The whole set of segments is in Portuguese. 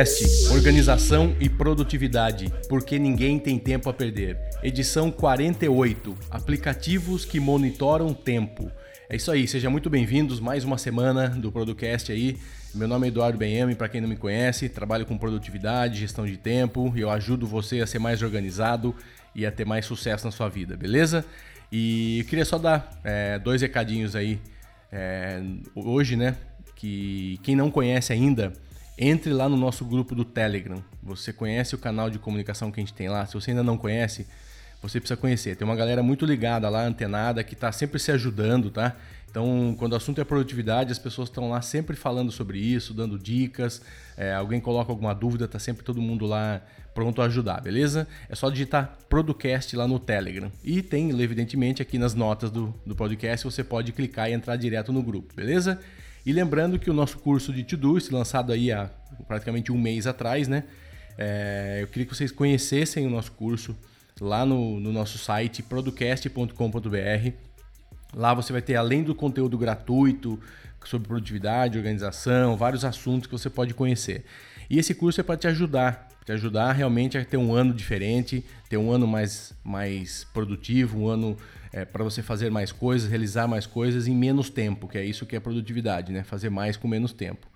Podcast Organização e Produtividade, porque ninguém tem tempo a perder. Edição 48 Aplicativos que monitoram tempo. É isso aí, sejam muito bem-vindos mais uma semana do Producast aí. Meu nome é Eduardo Benhame, para quem não me conhece, trabalho com produtividade, gestão de tempo e eu ajudo você a ser mais organizado e a ter mais sucesso na sua vida, beleza? E queria só dar é, dois recadinhos aí é, hoje, né? Que quem não conhece ainda, entre lá no nosso grupo do Telegram. Você conhece o canal de comunicação que a gente tem lá? Se você ainda não conhece, você precisa conhecer. Tem uma galera muito ligada lá, antenada, que está sempre se ajudando, tá? Então, quando o assunto é produtividade, as pessoas estão lá sempre falando sobre isso, dando dicas. É, alguém coloca alguma dúvida, tá sempre todo mundo lá pronto a ajudar, beleza? É só digitar Producast lá no Telegram. E tem, evidentemente, aqui nas notas do, do podcast, você pode clicar e entrar direto no grupo, beleza? E lembrando que o nosso curso de Todoist, lançado aí há praticamente um mês atrás, né? É, eu queria que vocês conhecessem o nosso curso lá no, no nosso site producast.com.br. Lá você vai ter, além do conteúdo gratuito sobre produtividade, organização, vários assuntos que você pode conhecer. E esse curso é para te ajudar, te ajudar realmente a ter um ano diferente, ter um ano mais, mais produtivo, um ano é, para você fazer mais coisas, realizar mais coisas em menos tempo, que é isso que é produtividade, né? Fazer mais com menos tempo.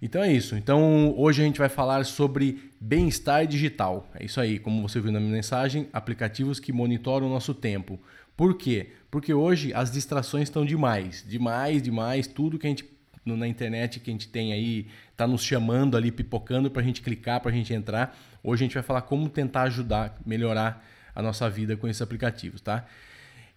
Então é isso. Então hoje a gente vai falar sobre bem-estar digital. É isso aí, como você viu na minha mensagem, aplicativos que monitoram o nosso tempo. Por quê? Porque hoje as distrações estão demais, demais, demais. Tudo que a gente na internet que a gente tem aí está nos chamando ali, pipocando para a gente clicar, para a gente entrar. Hoje a gente vai falar como tentar ajudar, melhorar a nossa vida com esses aplicativos, tá?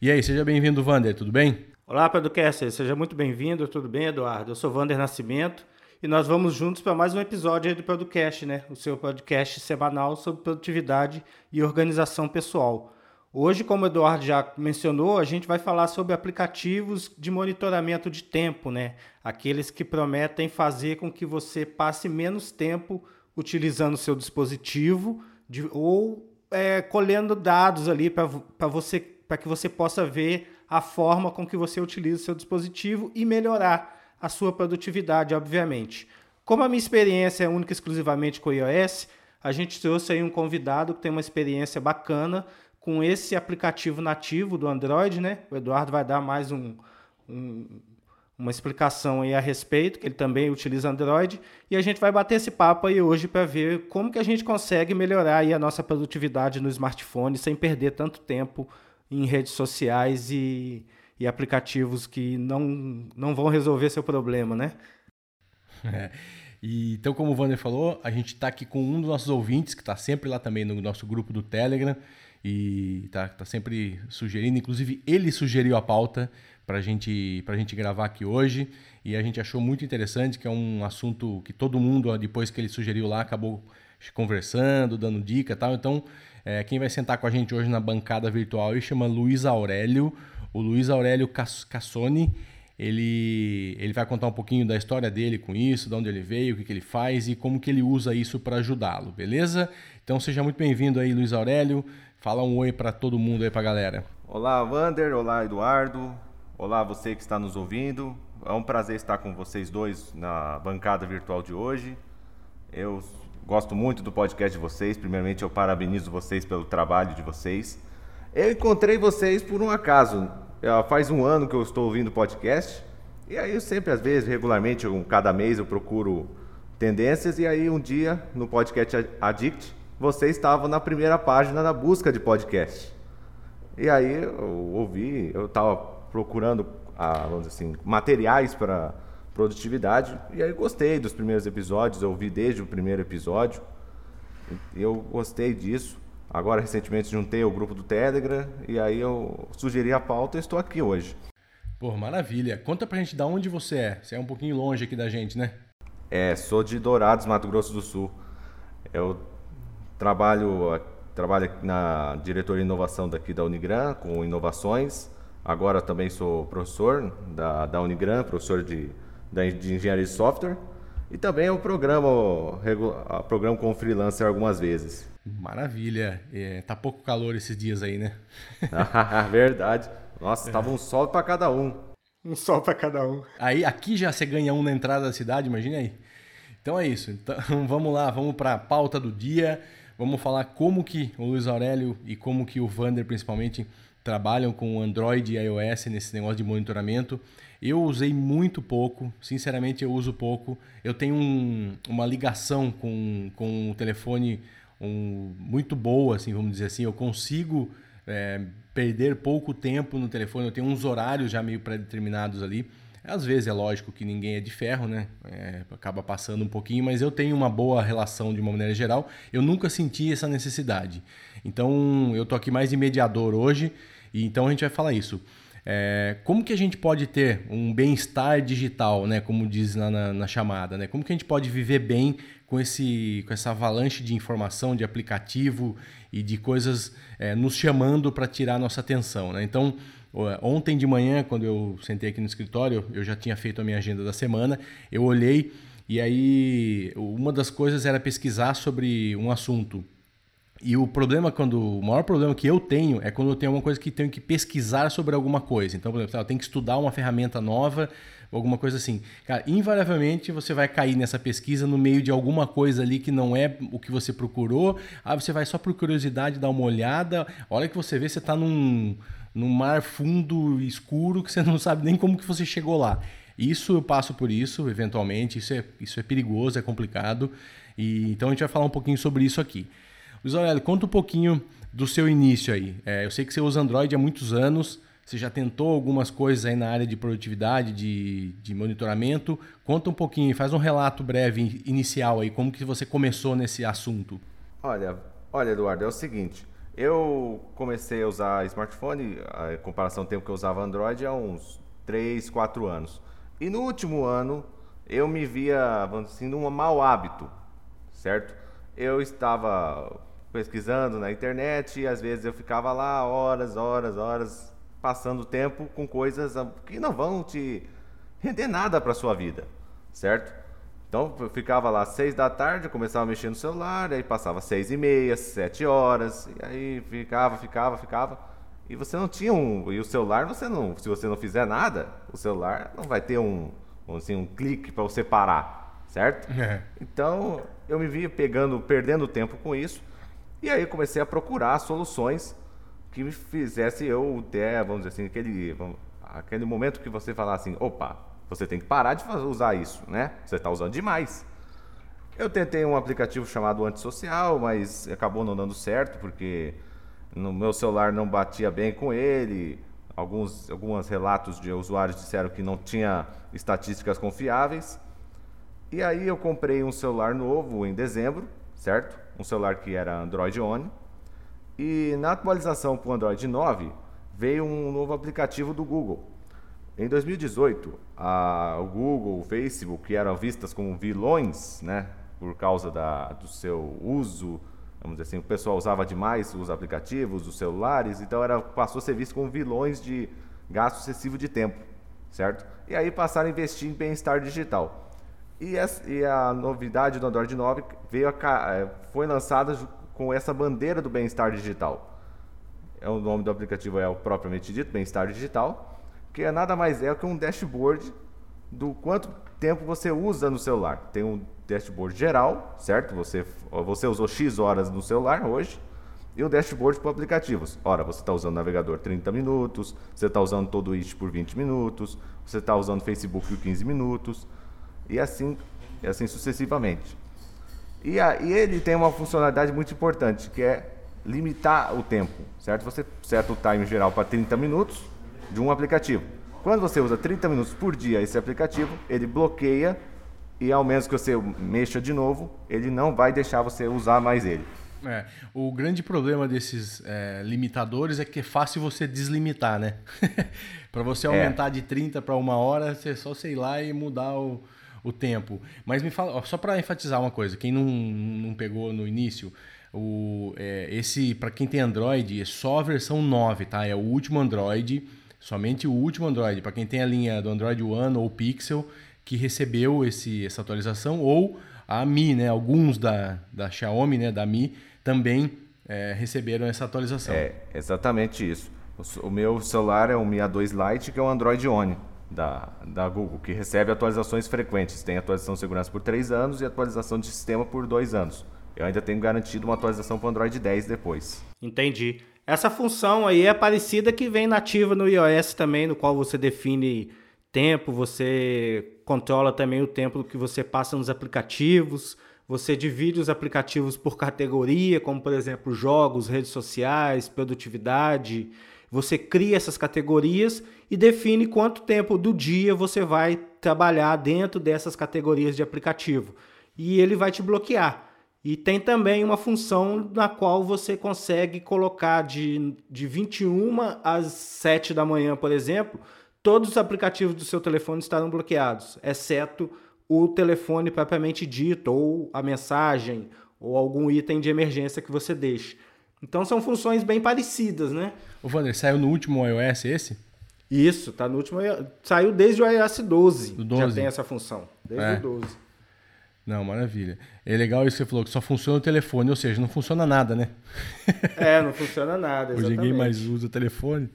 E aí, seja bem-vindo, Vander, tudo bem? Olá, Pedrocaster, seja muito bem-vindo, tudo bem, Eduardo? Eu sou Vander Nascimento e nós vamos juntos para mais um episódio do Podcast, né? O seu podcast semanal sobre produtividade e organização pessoal. Hoje, como o Eduardo já mencionou, a gente vai falar sobre aplicativos de monitoramento de tempo, né? Aqueles que prometem fazer com que você passe menos tempo utilizando o seu dispositivo de, ou é, colhendo dados ali para você para que você possa ver a forma com que você utiliza o seu dispositivo e melhorar a sua produtividade, obviamente. Como a minha experiência é única exclusivamente com o iOS, a gente trouxe aí um convidado que tem uma experiência bacana com esse aplicativo nativo do Android, né? O Eduardo vai dar mais um, um, uma explicação aí a respeito, que ele também utiliza Android, e a gente vai bater esse papo aí hoje para ver como que a gente consegue melhorar aí a nossa produtividade no smartphone sem perder tanto tempo em redes sociais e, e aplicativos que não, não vão resolver seu problema, né? É. E, então, como o Wander falou, a gente está aqui com um dos nossos ouvintes, que está sempre lá também no nosso grupo do Telegram, e está tá sempre sugerindo, inclusive ele sugeriu a pauta para gente, a gente gravar aqui hoje, e a gente achou muito interessante, que é um assunto que todo mundo, depois que ele sugeriu lá, acabou conversando, dando dica e tal. Então, é, quem vai sentar com a gente hoje na bancada virtual ele chama Luiz Aurélio. O Luiz Aurélio Cassoni. Ele, ele vai contar um pouquinho da história dele com isso, de onde ele veio, o que, que ele faz e como que ele usa isso para ajudá-lo, beleza? Então seja muito bem-vindo aí, Luiz Aurélio. Fala um oi para todo mundo aí, para a galera. Olá, Wander. Olá, Eduardo. Olá, você que está nos ouvindo. É um prazer estar com vocês dois na bancada virtual de hoje. Eu Gosto muito do podcast de vocês. Primeiramente, eu parabenizo vocês pelo trabalho de vocês. Eu encontrei vocês por um acaso. Faz um ano que eu estou ouvindo podcast. E aí, eu sempre, às vezes, regularmente, cada mês, eu procuro tendências. E aí, um dia, no podcast Addict, você estava na primeira página da busca de podcast. E aí, eu ouvi, eu estava procurando, ah, vamos dizer assim, materiais para produtividade. E aí gostei dos primeiros episódios, eu vi desde o primeiro episódio. Eu gostei disso. Agora, recentemente, juntei o grupo do Telegram e aí eu sugeri a pauta e estou aqui hoje. Pô, maravilha. Conta pra gente de onde você é. Você é um pouquinho longe aqui da gente, né? É, sou de Dourados, Mato Grosso do Sul. Eu trabalho, trabalho na diretoria de inovação daqui da Unigran, com inovações. Agora também sou professor da, da Unigran, professor de de engenharia de software e também o programa, o programa com freelancer algumas vezes. Maravilha. É, tá pouco calor esses dias aí, né? Verdade. Nossa, tava um sol para cada um. Um sol para cada um. Aí aqui já você ganha um na entrada da cidade, imagina aí. Então é isso. Então vamos lá, vamos para a pauta do dia. Vamos falar como que o Luiz Aurélio e como que o Vander principalmente trabalham com Android e iOS nesse negócio de monitoramento. Eu usei muito pouco, sinceramente eu uso pouco. Eu tenho um, uma ligação com, com o telefone um, muito boa, assim, vamos dizer assim. Eu consigo é, perder pouco tempo no telefone. Eu tenho uns horários já meio pré-determinados ali. Às vezes é lógico que ninguém é de ferro, né? É, acaba passando um pouquinho, mas eu tenho uma boa relação de uma maneira geral. Eu nunca senti essa necessidade. Então eu tô aqui mais de mediador hoje, e então a gente vai falar isso. É, como que a gente pode ter um bem-estar digital, né? Como diz na, na, na, chamada, né? Como que a gente pode viver bem com, esse, com essa avalanche de informação, de aplicativo e de coisas é, nos chamando para tirar nossa atenção, né? Então, ontem de manhã, quando eu sentei aqui no escritório, eu já tinha feito a minha agenda da semana, eu olhei e aí uma das coisas era pesquisar sobre um assunto e o problema quando o maior problema que eu tenho é quando eu tenho alguma coisa que tenho que pesquisar sobre alguma coisa. Então, por exemplo, eu tenho que estudar uma ferramenta nova, alguma coisa assim. Cara, invariavelmente você vai cair nessa pesquisa no meio de alguma coisa ali que não é o que você procurou. Ah, você vai só por curiosidade dar uma olhada. A hora que você vê, você está num, num mar fundo escuro que você não sabe nem como que você chegou lá. Isso eu passo por isso, eventualmente. Isso é, isso é perigoso, é complicado. E, então a gente vai falar um pouquinho sobre isso aqui. Luiz Aurélio, conta um pouquinho do seu início aí. É, eu sei que você usa Android há muitos anos, você já tentou algumas coisas aí na área de produtividade, de, de monitoramento. Conta um pouquinho, faz um relato breve inicial aí, como que você começou nesse assunto. Olha, olha Eduardo, é o seguinte, eu comecei a usar smartphone, a comparação ao tempo que eu usava Android, há uns 3, 4 anos. E no último ano, eu me via, vamos dizer assim, num mau hábito, certo? Eu estava pesquisando na internet e às vezes eu ficava lá horas, horas, horas passando tempo com coisas que não vão te render nada para sua vida, certo? Então eu ficava lá às seis da tarde, começava a mexer no celular, aí passava seis e meia, sete horas, e aí ficava, ficava, ficava. E você não tinha um. E o celular, você não. Se você não fizer nada, o celular não vai ter um, assim, um clique para você parar, certo? É. Então eu me via pegando, perdendo tempo com isso. E aí comecei a procurar soluções que me fizesse eu ter, vamos dizer assim, aquele, aquele momento que você falar assim, opa, você tem que parar de usar isso, né? Você está usando demais. Eu tentei um aplicativo chamado Antissocial, mas acabou não dando certo, porque no meu celular não batia bem com ele. Alguns, alguns relatos de usuários disseram que não tinha estatísticas confiáveis. E aí eu comprei um celular novo em dezembro, certo? Um celular que era Android One. E na atualização para o Android 9 veio um novo aplicativo do Google. Em 2018, a, o Google, o Facebook, que eram vistas como vilões, né, por causa da, do seu uso, vamos dizer assim, o pessoal usava demais os aplicativos, os celulares, então era, passou a ser visto como vilões de gasto excessivo de tempo, certo? E aí passaram a investir em bem-estar digital. E, e a novidade do Android 9 veio a, é, foi lançada com essa bandeira do bem-estar digital. É o nome do aplicativo é o propriamente dito, bem-estar digital, que é nada mais é que um dashboard do quanto tempo você usa no celular. Tem um dashboard geral, certo? Você, você usou X horas no celular hoje, e o dashboard para aplicativos. Ora, você está usando navegador 30 minutos, você está usando todo o It por 20 minutos, você está usando Facebook por 15 minutos, e assim, e assim sucessivamente. E, a, e ele tem uma funcionalidade muito importante, que é limitar o tempo, certo? Você seta o time geral para 30 minutos de um aplicativo. Quando você usa 30 minutos por dia esse aplicativo, ele bloqueia e ao menos que você mexa de novo, ele não vai deixar você usar mais ele. É, o grande problema desses é, limitadores é que é fácil você deslimitar, né? para você é. aumentar é. de 30 para uma hora, você só sei lá e mudar o, o tempo. Mas me fala, só para enfatizar uma coisa, quem não, não pegou no início, o, é, esse para quem tem Android é só a versão 9, tá? É o último Android, somente o último Android. Para quem tem a linha do Android One ou Pixel que recebeu esse, essa atualização ou a Mi, né? Alguns da, da Xiaomi, né? Da Mi também é, receberam essa atualização. É exatamente isso. O, o meu celular é o Mi A2 Lite, que é o Android One da, da Google, que recebe atualizações frequentes. Tem atualização de segurança por 3 anos e atualização de sistema por 2 anos. Eu ainda tenho garantido uma atualização para o Android 10 depois. Entendi. Essa função aí é parecida que vem nativa no iOS também, no qual você define tempo, você controla também o tempo que você passa nos aplicativos, você divide os aplicativos por categoria, como por exemplo jogos, redes sociais, produtividade. Você cria essas categorias e define quanto tempo do dia você vai trabalhar dentro dessas categorias de aplicativo. E ele vai te bloquear. E tem também uma função na qual você consegue colocar de, de 21 às 7 da manhã, por exemplo, todos os aplicativos do seu telefone estarão bloqueados, exceto o telefone propriamente dito, ou a mensagem, ou algum item de emergência que você deixe. Então são funções bem parecidas, né? O Wander, saiu no último iOS esse? Isso, tá no último. Saiu desde o iOS 12. Do 12. Já tem essa função. Desde é. o 12. Não, maravilha. É legal isso que você falou, que só funciona o telefone, ou seja, não funciona nada, né? É, não funciona nada. Hoje ninguém mais usa o telefone.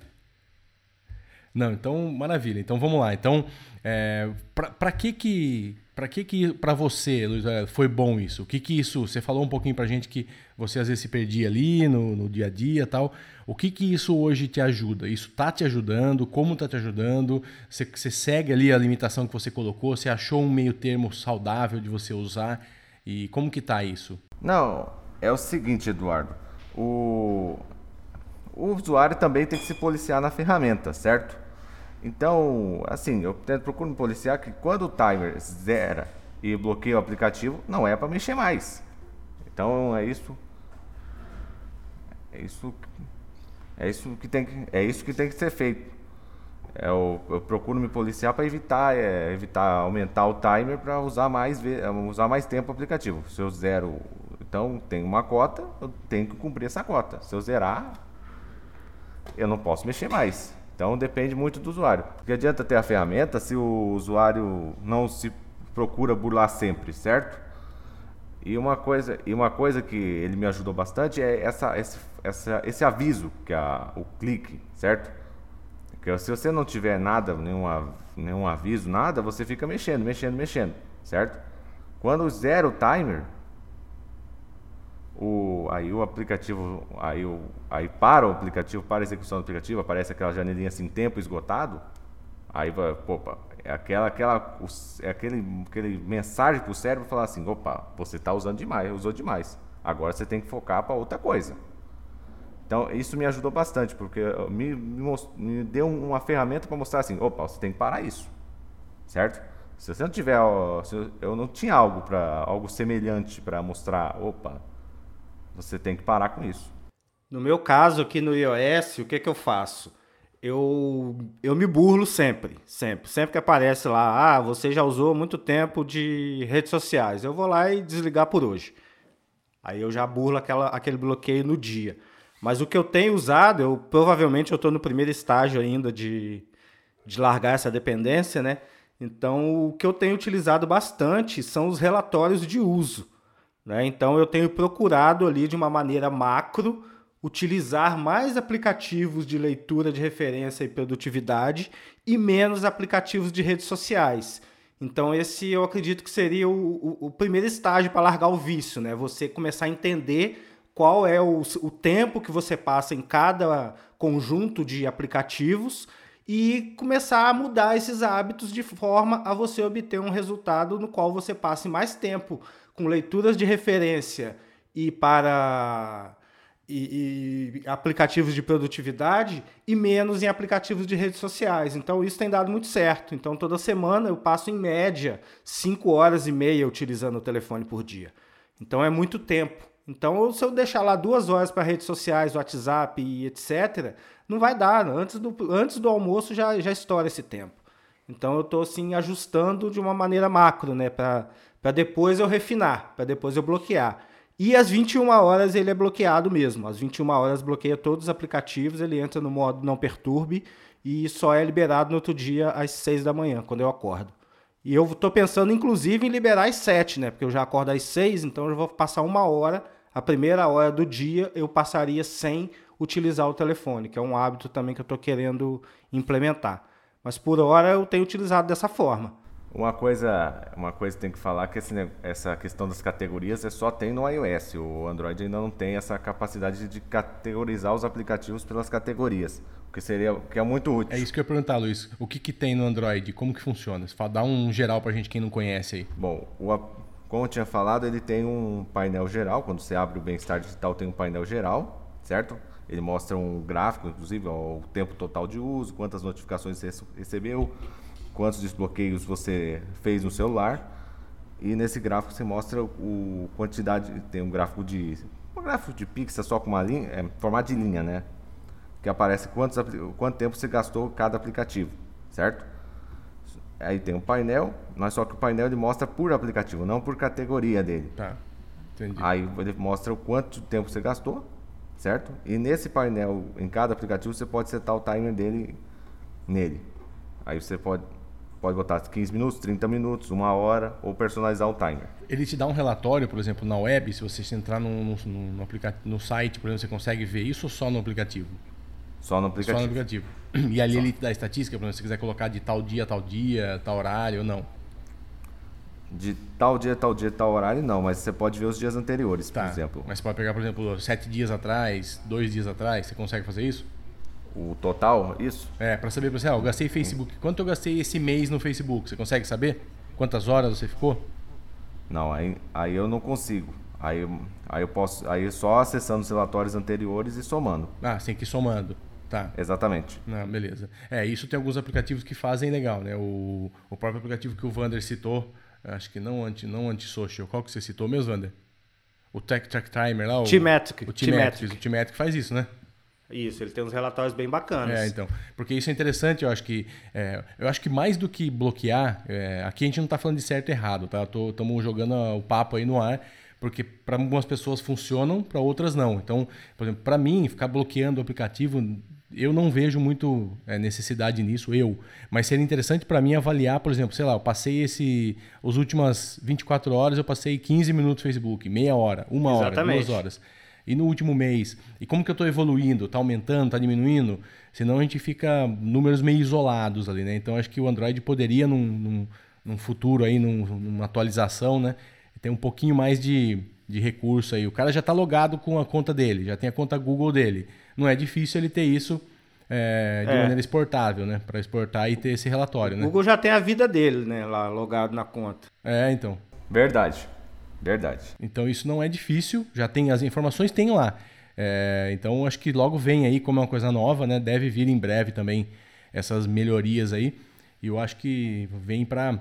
Não, então, maravilha. Então vamos lá. Então, é, para que que para que que para você, Luiz, foi bom isso? O que que isso? Você falou um pouquinho para gente que você às vezes se perdia ali no, no dia a dia, tal. O que que isso hoje te ajuda? Isso tá te ajudando? Como tá te ajudando? Você, você segue ali a limitação que você colocou? Você achou um meio termo saudável de você usar? E como que tá isso? Não, é o seguinte, Eduardo. O o usuário também tem que se policiar na ferramenta, certo? Então, assim, eu tento procuro me policiar que quando o timer zera e bloqueia o aplicativo, não é para mexer mais. Então é isso. É isso. É isso que tem que, é isso que, tem que ser feito. É, eu, eu procuro me policiar para evitar, é, evitar aumentar o timer para usar mais, usar mais tempo o aplicativo. Se eu zero, então tem uma cota, eu tenho que cumprir essa cota. Se eu zerar, eu não posso mexer mais. Então depende muito do usuário. Porque adianta ter a ferramenta se o usuário não se procura burlar sempre, certo? E uma coisa, e uma coisa que ele me ajudou bastante é essa, esse, essa, esse aviso, que é o clique, certo? Porque se você não tiver nada, nenhum, nenhum aviso, nada, você fica mexendo, mexendo, mexendo, certo? Quando zera o timer, aí o aplicativo, aí, o, aí para o aplicativo, para a execução do aplicativo, aparece aquela janelinha assim, tempo esgotado, aí vai, opa, é aquela, aquela, é aquele, aquele mensagem para o cérebro falar assim, opa, você está usando demais, usou demais, agora você tem que focar para outra coisa. Então isso me ajudou bastante, porque me, me, me deu uma ferramenta para mostrar assim, opa, você tem que parar isso, certo? Se você não tiver, eu não tinha algo para algo semelhante para mostrar, opa, você tem que parar com isso. No meu caso, aqui no iOS, o que, que eu faço? Eu, eu me burlo sempre, sempre. Sempre que aparece lá, ah, você já usou muito tempo de redes sociais. Eu vou lá e desligar por hoje. Aí eu já burlo aquela, aquele bloqueio no dia. Mas o que eu tenho usado, eu provavelmente eu estou no primeiro estágio ainda de, de largar essa dependência, né? Então, o que eu tenho utilizado bastante são os relatórios de uso. Né? Então eu tenho procurado ali de uma maneira macro utilizar mais aplicativos de leitura de referência e produtividade e menos aplicativos de redes sociais. Então esse eu acredito que seria o, o, o primeiro estágio para largar o vício, né? Você começar a entender qual é o, o tempo que você passa em cada conjunto de aplicativos e começar a mudar esses hábitos de forma a você obter um resultado no qual você passe mais tempo com leituras de referência e para e, e, aplicativos de produtividade e menos em aplicativos de redes sociais. Então isso tem dado muito certo. Então toda semana eu passo em média 5 horas e meia utilizando o telefone por dia. Então é muito tempo. Então se eu deixar lá duas horas para redes sociais, WhatsApp e etc, não vai dar. Antes do, antes do almoço já, já estoura esse tempo. Então eu estou assim ajustando de uma maneira macro, né, para para depois eu refinar, para depois eu bloquear. E às 21 horas ele é bloqueado mesmo. Às 21 horas bloqueia todos os aplicativos, ele entra no modo não perturbe e só é liberado no outro dia às 6 da manhã, quando eu acordo. E eu estou pensando, inclusive, em liberar às 7, né? Porque eu já acordo às 6, então eu vou passar uma hora. A primeira hora do dia eu passaria sem utilizar o telefone, que é um hábito também que eu estou querendo implementar. Mas por hora eu tenho utilizado dessa forma. Uma coisa, uma coisa tem que falar que esse, essa questão das categorias é só tem no iOS. O Android ainda não tem essa capacidade de categorizar os aplicativos pelas categorias, o que seria que é muito útil. É isso que eu ia perguntar, Luiz. O que, que tem no Android? Como que funciona? Dá um geral para a gente quem não conhece aí. Bom, o, como eu tinha falado, ele tem um painel geral. Quando você abre o Bem-Estar Digital, tem um painel geral, certo? Ele mostra um gráfico, inclusive, o tempo total de uso, quantas notificações você recebeu, quantos desbloqueios você fez no celular. E nesse gráfico você mostra o quantidade, tem um gráfico de um gráfico de pixels só com uma linha, é, formato de linha, né? Que aparece quantos, quanto tempo você gastou cada aplicativo, certo? Aí tem um painel, mas só que o painel ele mostra por aplicativo, não por categoria dele. Tá. Entendi. Aí ele mostra o quanto tempo você gastou, certo? E nesse painel, em cada aplicativo, você pode setar o timer dele nele. Aí você pode, pode botar 15 minutos, 30 minutos, uma hora, ou personalizar o timer. Ele te dá um relatório, por exemplo, na web, se você entrar no, no, no, aplicativo, no site, por exemplo, você consegue ver isso ou só no aplicativo? Só no aplicativo. Só no aplicativo. E ali Só. ele dá estatística, para se quiser colocar de tal dia, tal dia, tal horário ou não. De tal dia, tal dia, tal horário, não, mas você pode ver os dias anteriores, tá. por exemplo. Mas você pode pegar, por exemplo, sete dias atrás, dois dias atrás, você consegue fazer isso? O total, isso? É, para saber, por exemplo, ah, eu gastei Facebook. Quanto eu gastei esse mês no Facebook? Você consegue saber? Quantas horas você ficou? Não, aí, aí eu não consigo. Aí, aí eu posso. Aí só acessando os relatórios anteriores e somando. Ah, você tem que ir somando. Tá. Exatamente. Não, beleza. É, isso tem alguns aplicativos que fazem legal, né? O, o próprio aplicativo que o Vander citou, acho que não anti, não anti-social. Qual que você citou mesmo, Vander? O Tech Track Timer lá? O T-Metric. O T-Metric. O T-Metric faz isso, né? Isso, ele tem uns relatórios bem bacanas. É, então. Porque isso é interessante, eu acho que. É, eu acho que mais do que bloquear, é, aqui a gente não está falando de certo e errado, tá? Estamos jogando o papo aí no ar porque para algumas pessoas funcionam, para outras não. Então, por exemplo, para mim, ficar bloqueando o aplicativo eu não vejo muito é, necessidade nisso, eu. Mas seria interessante para mim avaliar, por exemplo, sei lá, eu passei esse. As últimas 24 horas eu passei 15 minutos no Facebook, meia hora, uma Exatamente. hora, duas horas. E no último mês? E como que eu estou evoluindo? Está aumentando? Está diminuindo? Senão a gente fica números meio isolados ali, né? Então acho que o Android poderia, num, num, num futuro aí, num, numa atualização, né? Ter um pouquinho mais de, de recurso aí. O cara já está logado com a conta dele, já tem a conta Google dele não é difícil ele ter isso é, de é. maneira exportável, né? Para exportar e ter esse relatório, né? O Google já tem a vida dele, né? Lá logado na conta. É, então. Verdade. Verdade. Então isso não é difícil, já tem as informações, tem lá. É, então acho que logo vem aí como é uma coisa nova, né? Deve vir em breve também essas melhorias aí. E eu acho que vem para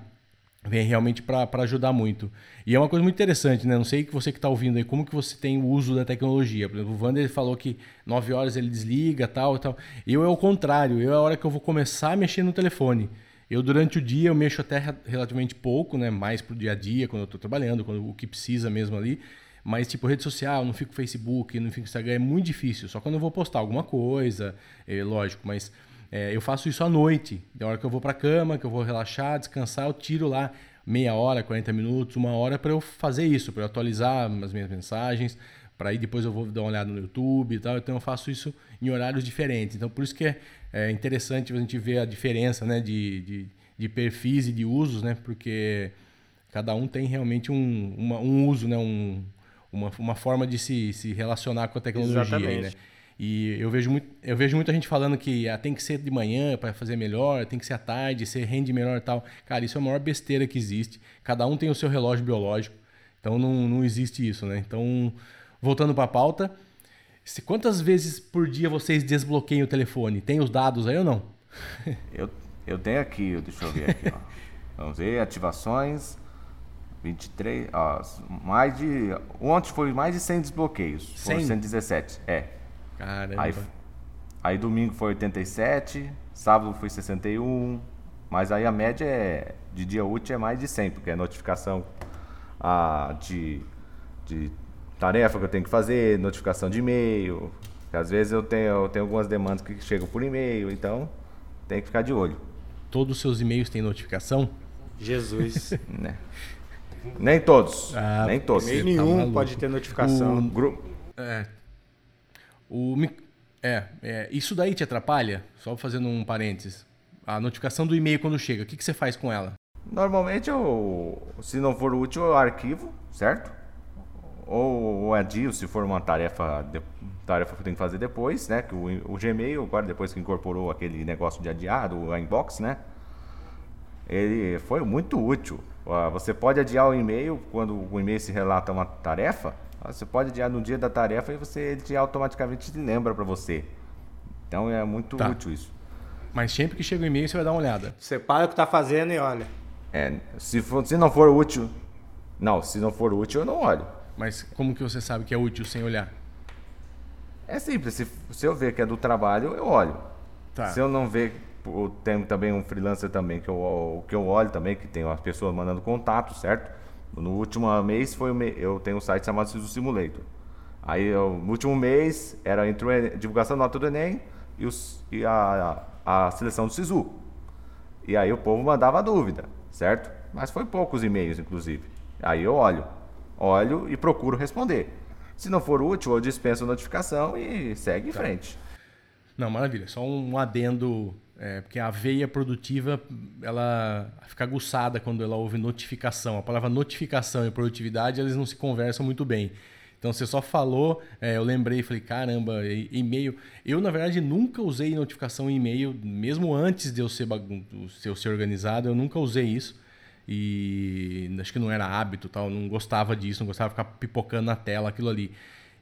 vem realmente para ajudar muito. E é uma coisa muito interessante, né? Não sei que você que está ouvindo aí, como que você tem o uso da tecnologia. Por exemplo, o Wander falou que 9 horas ele desliga, tal tal. Eu é o contrário, eu é a hora que eu vou começar a mexer no telefone. Eu durante o dia eu mexo até relativamente pouco, né? Mais pro dia a dia, quando eu estou trabalhando, quando o que precisa mesmo ali. Mas tipo rede social, não fico Facebook, não fico Instagram, é muito difícil. Só quando eu vou postar alguma coisa, é lógico, mas é, eu faço isso à noite. Da hora que eu vou para cama, que eu vou relaxar, descansar, eu tiro lá meia hora, 40 minutos, uma hora para eu fazer isso, para eu atualizar as minhas mensagens, para aí depois eu vou dar uma olhada no YouTube e tal. Então eu faço isso em horários diferentes. Então por isso que é, é interessante a gente ver a diferença né, de, de, de, perfis e de usos, né? Porque cada um tem realmente um, uma, um uso, né? Um, uma, uma forma de se, se relacionar com a tecnologia. Aí, né? E eu vejo, muito, eu vejo muita gente falando que ah, tem que ser de manhã para fazer melhor, tem que ser à tarde, ser rende melhor e tal. Cara, isso é a maior besteira que existe. Cada um tem o seu relógio biológico. Então não, não existe isso, né? Então, voltando para a pauta, se, quantas vezes por dia vocês desbloqueiam o telefone? Tem os dados aí ou não? eu, eu tenho aqui, deixa eu ver aqui. Ó. Vamos ver, ativações. 23, ó, mais de. Ontem foi mais de 100 desbloqueios. 100? Foram 117. É. Caramba. Aí, aí domingo foi 87, sábado foi 61, mas aí a média é, de dia útil é mais de 100, porque é notificação ah, de, de tarefa que eu tenho que fazer, notificação de e-mail. Às vezes eu tenho, eu tenho algumas demandas que chegam por e-mail, então tem que ficar de olho. Todos os seus e-mails têm notificação? Jesus. né? Nem todos. Ah, nem todos. Nem nenhum tá pode ter notificação. O, grupo é, o, é, é, isso daí te atrapalha? Só fazendo um parênteses. a notificação do e-mail quando chega, o que, que você faz com ela? Normalmente, eu, se não for útil, eu arquivo, certo? Ou, ou adio, se for uma tarefa, de, tarefa que eu tenho que fazer depois, né? Que o, o Gmail, agora depois que incorporou aquele negócio de adiar, o inbox, né? Ele foi muito útil. Você pode adiar o e-mail quando o e-mail se relata uma tarefa. Você pode adiar no dia da tarefa e você ele automaticamente lembra para você. Então é muito tá. útil isso. Mas sempre que chega o e-mail você vai dar uma olhada. Você para o que está fazendo e olha. É, se, for, se não for útil. Não, se não for útil, eu não olho. Mas como que você sabe que é útil sem olhar? É simples. Se, se eu ver que é do trabalho, eu olho. Tá. Se eu não ver, tem também um freelancer também que eu, que eu olho também, que tem as pessoas mandando contato, certo? No último mês foi eu tenho um site chamado Sisu Simulator. Aí eu, no último mês era entrou a divulgação da nota do Enem e, os, e a, a, a seleção do Sisu. E aí o povo mandava dúvida certo? Mas foi poucos e-mails, inclusive. Aí eu olho, olho e procuro responder. Se não for útil, eu dispenso a notificação e segue em tá. frente. Não, maravilha. Só um adendo, é, porque a veia produtiva, ela fica aguçada quando ela ouve notificação. A palavra notificação e produtividade, eles não se conversam muito bem. Então você só falou, é, eu lembrei, falei, caramba, e-mail. Eu, na verdade, nunca usei notificação em e-mail, mesmo antes de eu ser, de eu ser organizado, eu nunca usei isso. E acho que não era hábito, tal, não gostava disso, não gostava de ficar pipocando na tela aquilo ali.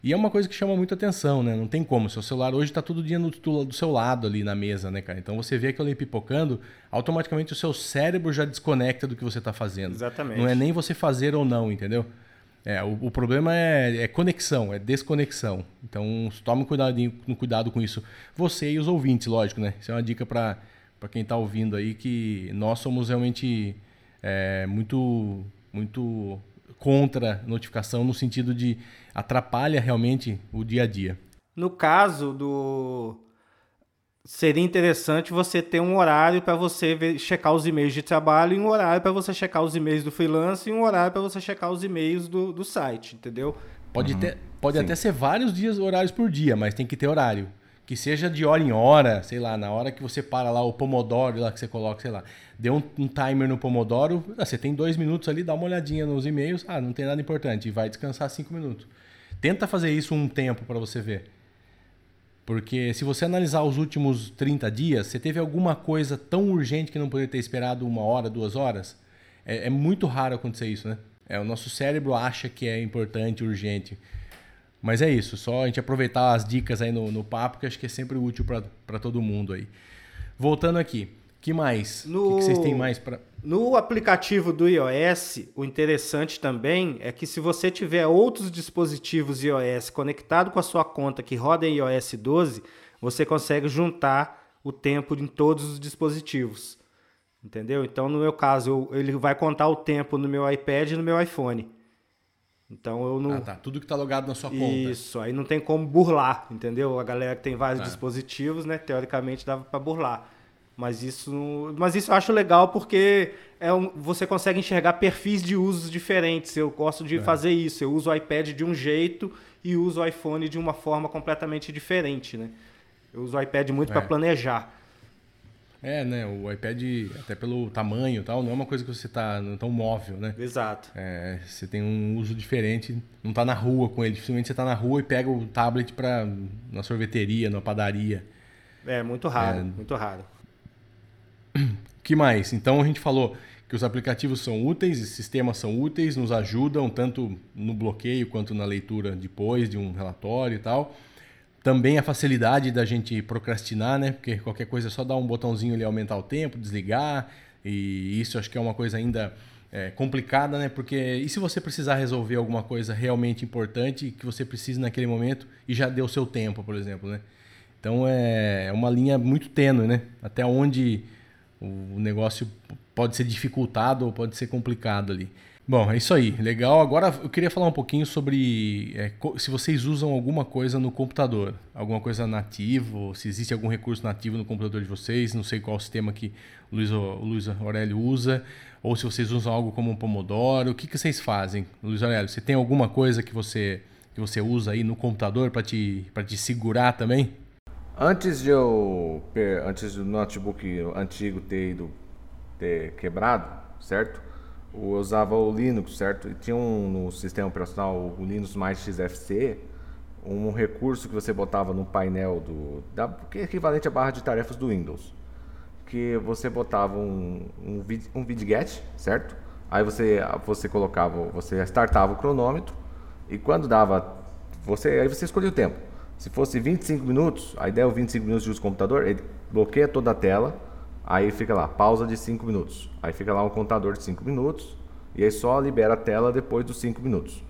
E é uma coisa que chama muita atenção, né? Não tem como. Seu celular hoje está todo dia no, do seu lado ali na mesa, né, cara? Então você vê aquilo ali pipocando, automaticamente o seu cérebro já desconecta do que você está fazendo. Exatamente. Não é nem você fazer ou não, entendeu? É, o, o problema é, é, conexão, é desconexão. Então, tome cuidado, cuidado com isso. Você e os ouvintes, lógico, né? Isso é uma dica para quem está ouvindo aí, que nós somos realmente é, muito, muito contra notificação, no sentido de atrapalha realmente o dia a dia. No caso do, seria interessante você ter um horário para você ver, checar os e-mails de trabalho e um horário para você checar os e-mails do freelance e um horário para você checar os e-mails do, do site, entendeu? Pode, uhum. ter, pode até ser vários dias, horários por dia, mas tem que ter horário. Que seja de hora em hora, sei lá, na hora que você para lá o Pomodoro lá que você coloca, sei lá, deu um, um timer no Pomodoro, ah, você tem dois minutos ali, dá uma olhadinha nos e-mails, ah, não tem nada importante, e vai descansar cinco minutos. Tenta fazer isso um tempo para você ver. Porque se você analisar os últimos 30 dias, você teve alguma coisa tão urgente que não poderia ter esperado uma hora, duas horas? É, é, muito raro acontecer isso, né? É, o nosso cérebro acha que é importante, urgente. Mas é isso, só a gente aproveitar as dicas aí no, no papo, que acho que é sempre útil para todo mundo aí. Voltando aqui, que mais? O que, que vocês têm mais para no aplicativo do iOS, o interessante também é que se você tiver outros dispositivos iOS conectado com a sua conta que roda em iOS 12, você consegue juntar o tempo em todos os dispositivos. Entendeu? Então, no meu caso, eu, ele vai contar o tempo no meu iPad e no meu iPhone. Então eu não. Ah, tá. Tudo que está logado na sua conta. Isso, aí não tem como burlar, entendeu? A galera que tem vários ah. dispositivos, né? Teoricamente dava para burlar. Mas isso, mas isso eu acho legal porque é um, você consegue enxergar perfis de usos diferentes. Eu gosto de é. fazer isso. Eu uso o iPad de um jeito e uso o iPhone de uma forma completamente diferente, né? Eu uso o iPad muito é. para planejar. É, né? O iPad, até pelo tamanho e tal, não é uma coisa que você tá tão móvel, né? Exato. É, você tem um uso diferente, não tá na rua com ele. Dificilmente você tá na rua e pega o tablet para na sorveteria, na padaria. É, muito raro, é, muito raro que mais? Então a gente falou que os aplicativos são úteis, os sistemas são úteis, nos ajudam tanto no bloqueio quanto na leitura depois de um relatório e tal. Também a facilidade da gente procrastinar, né? Porque qualquer coisa é só dar um botãozinho ali aumentar o tempo, desligar. E isso acho que é uma coisa ainda é, complicada, né? Porque e se você precisar resolver alguma coisa realmente importante que você precisa naquele momento e já deu seu tempo, por exemplo, né? Então é, é uma linha muito tênue, né? Até onde o negócio pode ser dificultado ou pode ser complicado ali. Bom, é isso aí. Legal. Agora eu queria falar um pouquinho sobre é, se vocês usam alguma coisa no computador, alguma coisa nativo, se existe algum recurso nativo no computador de vocês. Não sei qual sistema que o Luiz, o Luiz Aurélio usa, ou se vocês usam algo como um Pomodoro. O que, que vocês fazem, Luiz Aurélio? Você tem alguma coisa que você que você usa aí no computador para te te segurar também? Antes de eu. Antes do notebook antigo ter ido ter quebrado, certo? Usava o Linux, certo? E tinha um no sistema operacional, o Linux mais XFC, um recurso que você botava no painel do. Da, que é equivalente à barra de tarefas do Windows. Que você botava um, um, um vidget, certo? Aí você, você colocava, você startava o cronômetro e quando dava. Você, aí você escolhia o tempo. Se fosse 25 minutos, a ideia é o 25 minutos de uso do computador, ele bloqueia toda a tela, aí fica lá, pausa de 5 minutos. Aí fica lá um contador de 5 minutos, e aí só libera a tela depois dos 5 minutos.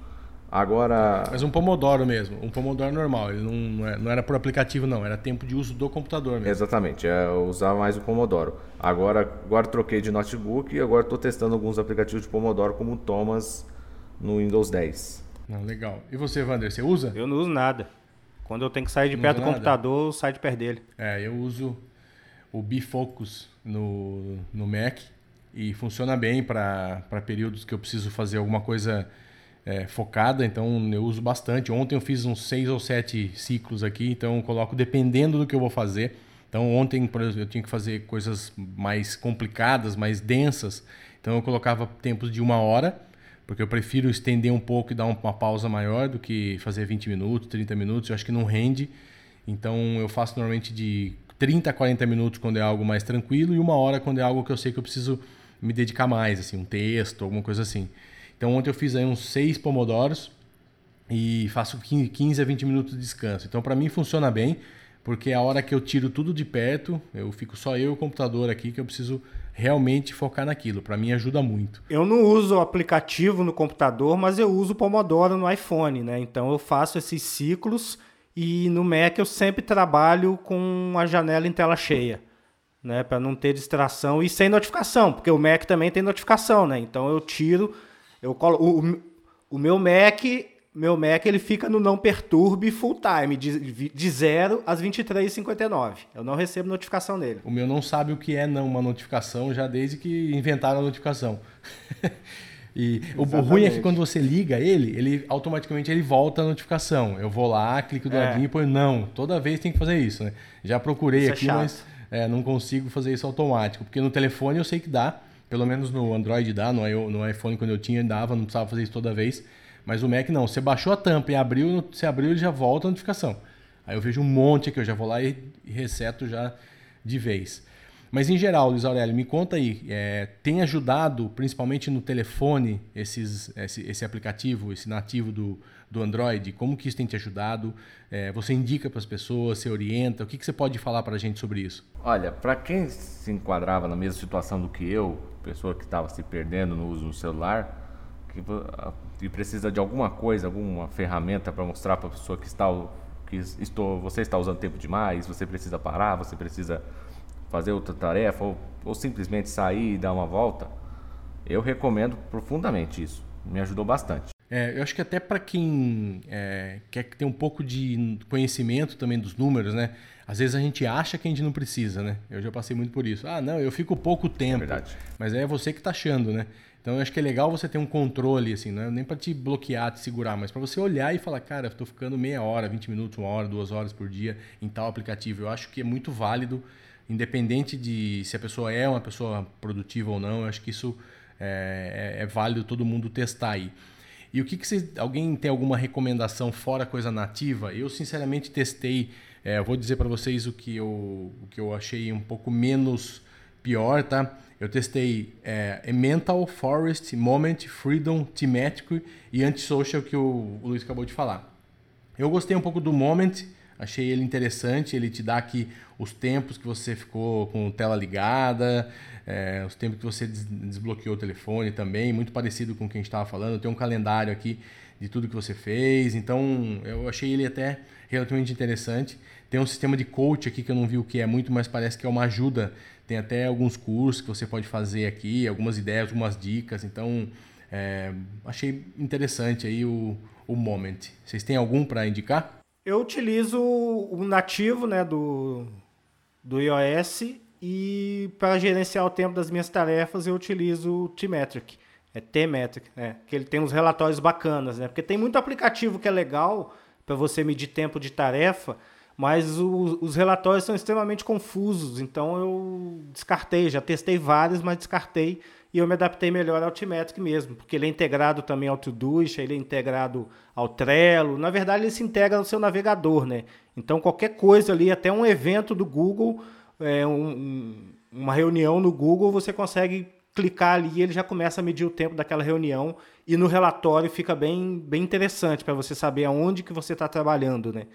Agora. Mas um Pomodoro mesmo, um Pomodoro normal, ele não, não, é, era por aplicativo, não, era tempo de uso do computador mesmo. Exatamente, é, eu usava mais o Pomodoro. Agora, agora troquei de notebook e agora estou testando alguns aplicativos de Pomodoro, como o Thomas no Windows 10. Não, legal. E você, Wander, você usa? Eu não uso nada. Quando eu tenho que sair de não perto do nada. computador, eu saio de perto dele. É, eu uso o Bifocus no, no Mac e funciona bem para períodos que eu preciso fazer alguma coisa é, focada, então eu uso bastante. Ontem eu fiz uns seis ou sete ciclos aqui, então eu coloco dependendo do que eu vou fazer. Então ontem, por exemplo, eu tinha que fazer coisas mais complicadas, mais densas, então eu colocava tempos de uma hora porque eu prefiro estender um pouco e dar uma pausa maior do que fazer 20 minutos, 30 minutos. Eu acho que não rende. Então eu faço normalmente de 30 a 40 minutos quando é algo mais tranquilo e uma hora quando é algo que eu sei que eu preciso me dedicar mais, assim, um texto, alguma coisa assim. Então ontem eu fiz aí uns 6 pomodoros e faço 15 a 20 minutos de descanso. Então para mim funciona bem, porque é a hora que eu tiro tudo de perto, eu fico só eu e o computador aqui que eu preciso realmente focar naquilo. Para mim ajuda muito. Eu não uso o aplicativo no computador, mas eu uso o Pomodoro no iPhone, né? Então eu faço esses ciclos e no Mac eu sempre trabalho com a janela em tela cheia, né, para não ter distração e sem notificação, porque o Mac também tem notificação, né? Então eu tiro, eu colo o, o meu Mac meu Mac ele fica no não perturbe full time, de, de 0 às 23h59. Eu não recebo notificação dele. O meu não sabe o que é não uma notificação já desde que inventaram a notificação. e o, o, ruim é que quando você liga ele, ele automaticamente ele volta a notificação. Eu vou lá, clico do é. ladinho e põe não. Toda vez tem que fazer isso, né? Já procurei isso é aqui, é mas é, não consigo fazer isso automático. Porque no telefone eu sei que dá. Pelo menos no Android dá, no, no iPhone quando eu tinha dava, não precisava fazer isso toda vez. Mas o Mac não, você baixou a tampa e abriu, você abriu ele já volta a notificação. Aí eu vejo um monte aqui, eu já vou lá e, reseto já de vez. Mas em geral, Luiz Aurélio, me conta aí, é, tem ajudado, principalmente no telefone, esses, esse, esse aplicativo, esse nativo do, do Android? Como que isso tem te ajudado? É, você indica para as pessoas, você orienta? O que, que você pode falar para a gente sobre isso? Olha, para quem se enquadrava na mesma situação do que eu, pessoa que estava se perdendo no uso do celular, que, que precisa de alguma coisa, alguma ferramenta para mostrar para a pessoa que está que estou, você está usando tempo demais, você precisa parar, você precisa fazer outra tarefa ou, ou simplesmente sair e dar uma volta, eu recomendo profundamente isso. Me ajudou bastante. É, eu acho que até para quem é, quer ter um pouco de conhecimento também dos números, né? Às vezes a gente acha que a gente não precisa, né? Eu já passei muito por isso. Ah, não, eu fico pouco tempo. É verdade. Mas é você que está achando, né? Então eu acho que é legal você ter um controle, assim, não é nem para te bloquear, te segurar, mas para você olhar e falar, cara, estou ficando meia hora, 20 minutos, uma hora, duas horas por dia em tal aplicativo. Eu acho que é muito válido, independente de se a pessoa é uma pessoa produtiva ou não, eu acho que isso é, é, é válido todo mundo testar aí. E o que, que você. Alguém tem alguma recomendação fora coisa nativa? Eu, sinceramente, testei. É, vou dizer para vocês o que, eu, o que eu achei um pouco menos pior, tá? Eu testei é, Mental, Forest, Moment, Freedom, Thematic e Antisocial que o, o Luiz acabou de falar. Eu gostei um pouco do Moment, achei ele interessante, ele te dá aqui os tempos que você ficou com tela ligada, é, os tempos que você desbloqueou o telefone também, muito parecido com o que a gente estava falando. Tem um calendário aqui de tudo que você fez, então eu achei ele até relativamente interessante. Tem um sistema de coach aqui que eu não vi o que é muito, mas parece que é uma ajuda tem até alguns cursos que você pode fazer aqui, algumas ideias, algumas dicas. Então, é, achei interessante aí o, o Moment. Vocês têm algum para indicar? Eu utilizo o nativo né, do, do iOS e para gerenciar o tempo das minhas tarefas eu utilizo o T-Metric. É T-Metric, né? Que ele tem uns relatórios bacanas, né? Porque tem muito aplicativo que é legal para você medir tempo de tarefa, mas o, os relatórios são extremamente confusos, então eu descartei, já testei vários, mas descartei e eu me adaptei melhor ao Timetric mesmo, porque ele é integrado também ao Todoist, ele é integrado ao Trello, na verdade ele se integra no seu navegador, né? Então qualquer coisa ali, até um evento do Google, é, um, uma reunião no Google, você consegue clicar ali e ele já começa a medir o tempo daquela reunião e no relatório fica bem, bem interessante para você saber aonde que você está trabalhando, né?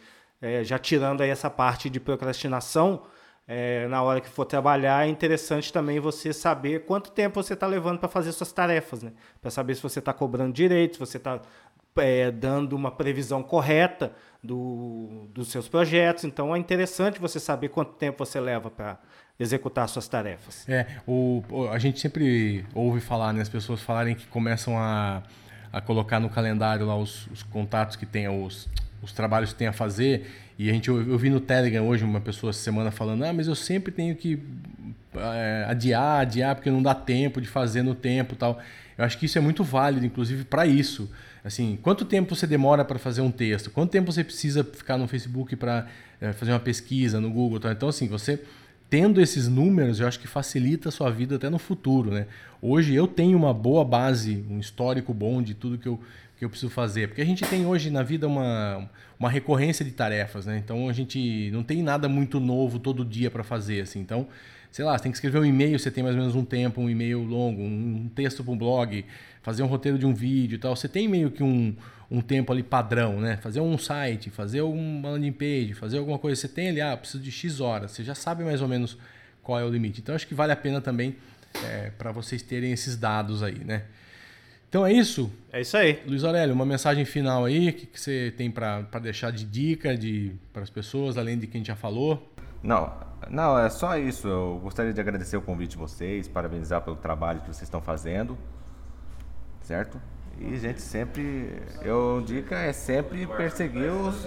É, já tirando aí essa parte de procrastinação, é, na hora que for trabalhar, é interessante também você saber quanto tempo você está levando para fazer suas tarefas, né? Para saber se você está cobrando direito, se você está é, dando uma previsão correta do, dos seus projetos. Então é interessante você saber quanto tempo você leva para executar suas tarefas. É, o, a gente sempre ouve falar, né, as pessoas falarem que começam a, a colocar no calendário lá os, os contatos que tem, os, os trabalhos que tem a fazer. E a gente, eu, eu vi no Telegram hoje uma pessoa essa semana falando: ah, mas eu sempre tenho que é, adiar, adiar, porque não dá tempo de fazer no tempo tal. Eu acho que isso é muito válido, inclusive, para isso. Assim, quanto tempo você demora para fazer um texto? Quanto tempo você precisa ficar no Facebook para é, fazer uma pesquisa no Google? Tal? Então, assim, você tendo esses números, eu acho que facilita a sua vida até no futuro, né? Hoje eu tenho uma boa base, um histórico bom de tudo que eu, que eu preciso fazer. Porque a gente tem hoje na vida uma, uma recorrência de tarefas, né? Então a gente não tem nada muito novo todo dia para fazer, assim. Então, sei lá, você tem que escrever um e-mail, você tem mais ou menos um tempo, um e-mail longo, um texto para um blog, fazer um roteiro de um vídeo e tal. Você tem meio que um, um tempo ali padrão, né? Fazer um site, fazer uma landing page, fazer alguma coisa. Você tem ali, ah, preciso de X horas. Você já sabe mais ou menos qual é o limite. Então acho que vale a pena também é, para vocês terem esses dados aí, né? Então é isso? É isso aí. Luiz Aurélio, uma mensagem final aí, o que, que você tem para deixar de dica de, para as pessoas, além de quem já falou? Não, não, é só isso. Eu gostaria de agradecer o convite de vocês, parabenizar pelo trabalho que vocês estão fazendo, certo? E gente sempre, eu dica é sempre perseguir os,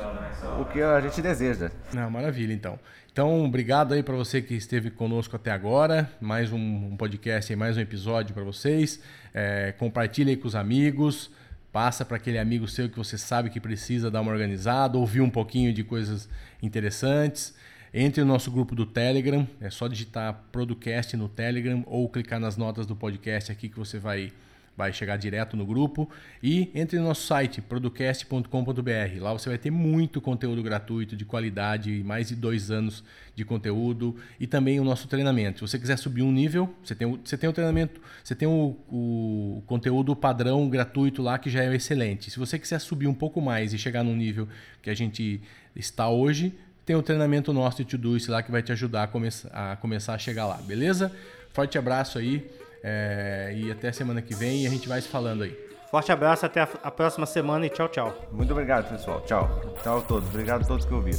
o que a gente deseja. Não, maravilha, então. Então, obrigado aí para você que esteve conosco até agora. Mais um, um podcast, mais um episódio para vocês. É, compartilhe aí com os amigos. Passa para aquele amigo seu que você sabe que precisa dar uma organizada, ouvir um pouquinho de coisas interessantes. Entre no nosso grupo do Telegram, é só digitar Producast no Telegram ou clicar nas notas do podcast aqui que você vai vai chegar direto no grupo. E entre no nosso site, producast.com.br. Lá você vai ter muito conteúdo gratuito, de qualidade, mais de dois anos de conteúdo e também o nosso treinamento. Se você quiser subir um nível, você tem, você tem o treinamento, você tem o, o conteúdo padrão gratuito lá que já é excelente. Se você quiser subir um pouco mais e chegar no nível que a gente está hoje, tem o treinamento nosso de Todoist lá que vai te ajudar a, come a começar a chegar lá, beleza? Forte abraço aí. É, e até semana que vem e a gente vai se falando aí. Forte abraço, até a próxima semana e tchau, tchau. Muito obrigado, pessoal. Tchau. Tchau a todos. Obrigado a todos que ouviram.